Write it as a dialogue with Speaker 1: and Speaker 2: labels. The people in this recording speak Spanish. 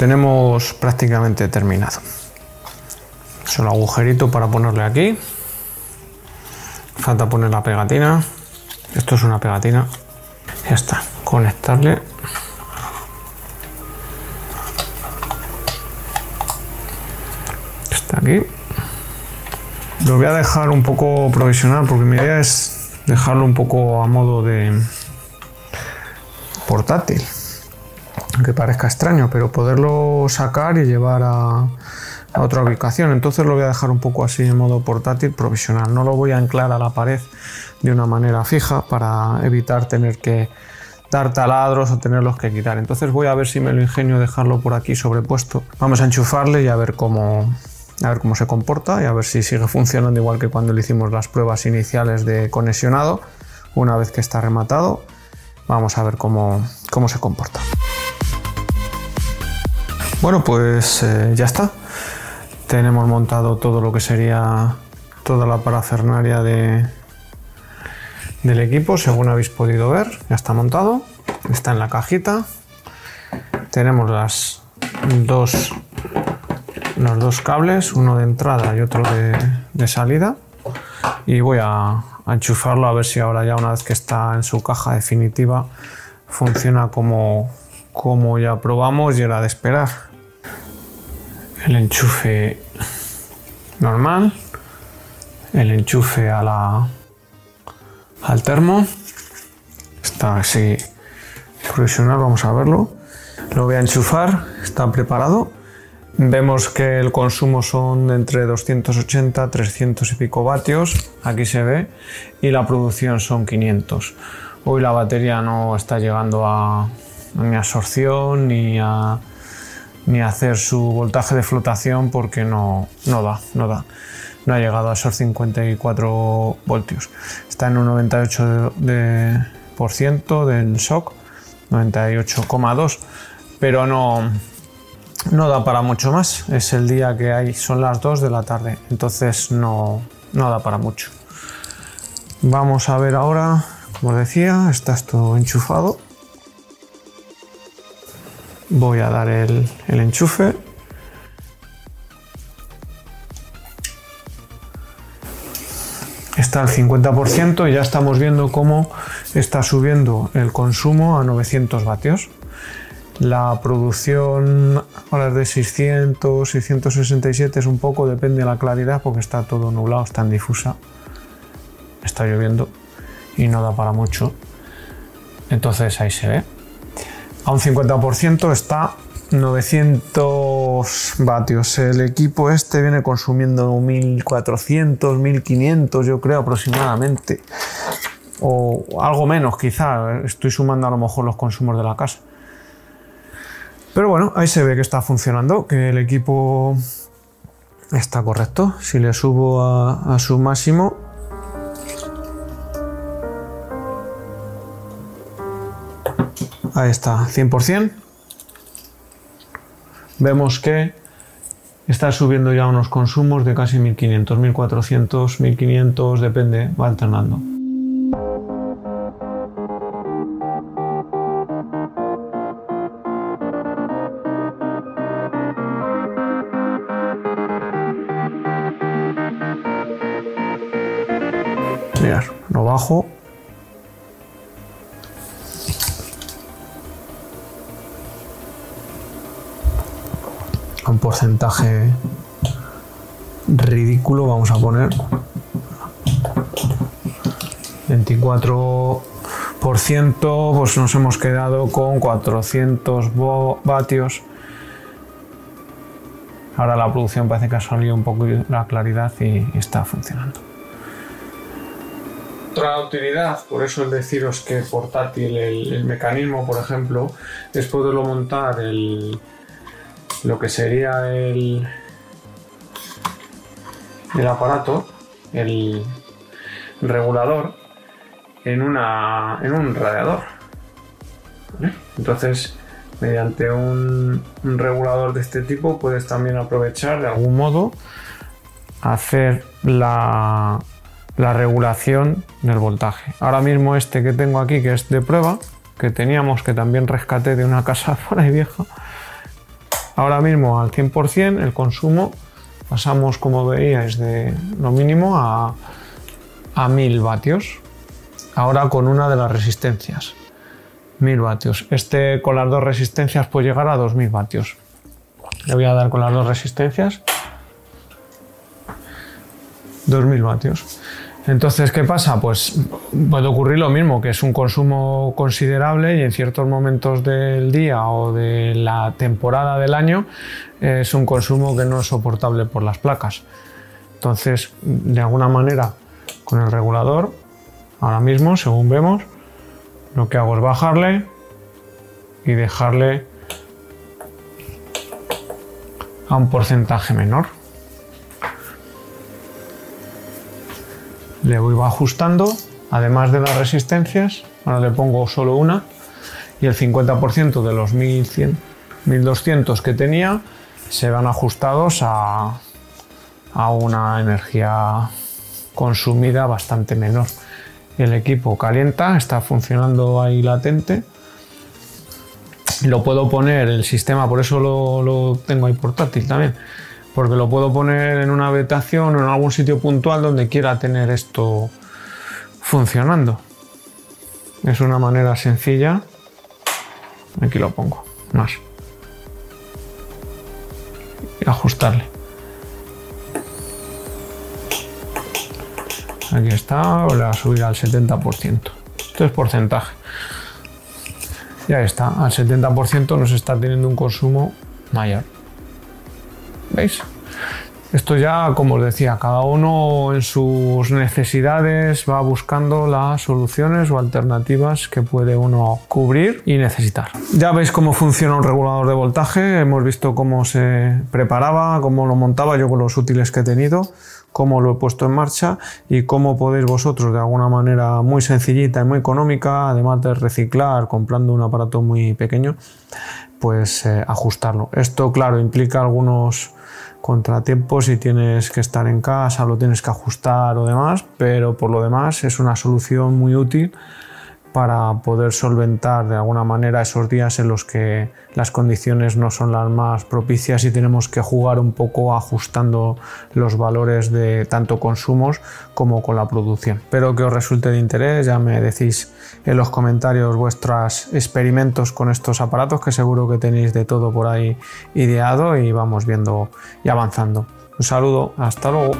Speaker 1: tenemos prácticamente terminado. Solo agujerito para ponerle aquí. Falta poner la pegatina. Esto es una pegatina. Ya está. Conectarle. Está aquí. Lo voy a dejar un poco provisional porque mi idea es dejarlo un poco a modo de portátil. Aunque parezca extraño, pero poderlo sacar y llevar a, a otra ubicación. Entonces lo voy a dejar un poco así en modo portátil provisional. No lo voy a anclar a la pared de una manera fija para evitar tener que dar taladros o tenerlos que quitar. Entonces voy a ver si me lo ingenio dejarlo por aquí sobrepuesto. Vamos a enchufarle y a ver cómo, a ver cómo se comporta y a ver si sigue funcionando igual que cuando le hicimos las pruebas iniciales de conexionado. Una vez que está rematado, vamos a ver cómo, cómo se comporta. Bueno, pues eh, ya está. Tenemos montado todo lo que sería toda la parafernaria de, del equipo, según habéis podido ver. Ya está montado, está en la cajita. Tenemos las dos, los dos cables, uno de entrada y otro de, salida. Y voy a, a enchufarlo a ver si ahora ya una vez que está en su caja definitiva funciona como, como ya probamos y era de esperar el enchufe normal, el enchufe a la, al termo, está así provisional, vamos a verlo. Lo voy a enchufar, está preparado. Vemos que el consumo son entre 280 300 y pico vatios, aquí se ve, y la producción son 500. Hoy la batería no está llegando a, a mi absorción ni a ni hacer su voltaje de flotación porque no, no da, no da. No ha llegado a esos 54 voltios. Está en un 98% de, ciento del shock, 98,2, pero no, no da para mucho más. Es el día que hay, son las 2 de la tarde, entonces no, no da para mucho. Vamos a ver ahora, como decía, está esto enchufado voy a dar el, enchufe. Está al 50% y ya estamos viendo cómo está subiendo el consumo a 900 vatios. La producción ahora es de 600, 667, es un poco, depende de la claridad porque está todo nublado, está en difusa. Está lloviendo y no da para mucho. Entonces ahí se ve a un 50% está 900 vatios. El equipo este viene consumiendo 1400, 1500 yo creo aproximadamente. O algo menos quizá. Estoy sumando a lo mejor los consumos de la casa. Pero bueno, ahí se ve que está funcionando, que el equipo está correcto. Si le subo a, a su máximo, Ahí está, 100%. Vemos que está subiendo ya unos consumos de casi 1500, 1400, 1500, depende, va alternando. Mirad, lo bajo un porcentaje ridículo, vamos a poner 24%, pues nos hemos quedado con 400 vatios. Ahora la producción parece que ha salido un poco la claridad y, está funcionando. Otra utilidad, por eso el deciros que portátil, el mecanismo, por ejemplo, es poderlo montar el, lo que sería el, el aparato, el regulador, en, una, en un radiador. Entonces, mediante un, regulador de este tipo puedes también aprovechar de algún modo hacer la, la regulación del voltaje. Ahora mismo este que tengo aquí, que es de prueba, que teníamos que también rescaté de una casa por ahí vieja, Ahora mismo al 100% el consumo pasamos, como veíais, de lo mínimo a, a 1000 vatios. Ahora con una de las resistencias. 1000 vatios. Este con las dos resistencias puede llegar a 2000 vatios. Le voy a dar con las dos resistencias. 2000 vatios. Entonces, ¿qué pasa? Pues puede ocurrir lo mismo, que es un consumo considerable y en ciertos momentos del día o de la temporada del año es un consumo que no es soportable por las placas. Entonces, de alguna manera, con el regulador, ahora mismo, según vemos, lo que hago es bajarle y dejarle a un porcentaje menor. Le voy ajustando, además de las resistencias, ahora le pongo solo una y el 50% de los 1100, 1200 que tenía se van ajustados a, a una energía consumida bastante menor. El equipo calienta, está funcionando ahí latente. Lo puedo poner el sistema, por eso lo, lo tengo ahí portátil también, porque lo puedo poner en una habitación o en algún sitio puntual donde quiera tener esto funcionando. Es una manera sencilla. Aquí lo pongo, más. Y ajustarle. Aquí está, le voy a subir al 70%. Esto es porcentaje. Ya está, al 70% nos está teniendo un consumo mayor. Esto ya, como os decía, cada uno en sus necesidades va buscando las soluciones o alternativas que puede uno cubrir y necesitar. Ya veis cómo funciona un regulador de voltaje, hemos visto cómo se preparaba, cómo lo montaba yo con los útiles que he tenido cómo lo he puesto en marcha y cómo podéis vosotros de alguna manera muy sencillita y muy económica, además de reciclar comprando un aparato muy pequeño, pues ajustarlo. Esto, claro, implica algunos contratiempos si tienes que estar en casa, lo tienes que ajustar o demás, pero por lo demás es una solución muy útil para poder solventar de alguna manera esos días en los que las condiciones no son las más propicias y tenemos que jugar un poco ajustando los valores de tanto consumos como con la producción. Espero que os resulte de interés, ya me decís en los comentarios vuestros experimentos con estos aparatos que seguro que tenéis de todo por ahí ideado y vamos viendo y avanzando. Un saludo, hasta luego.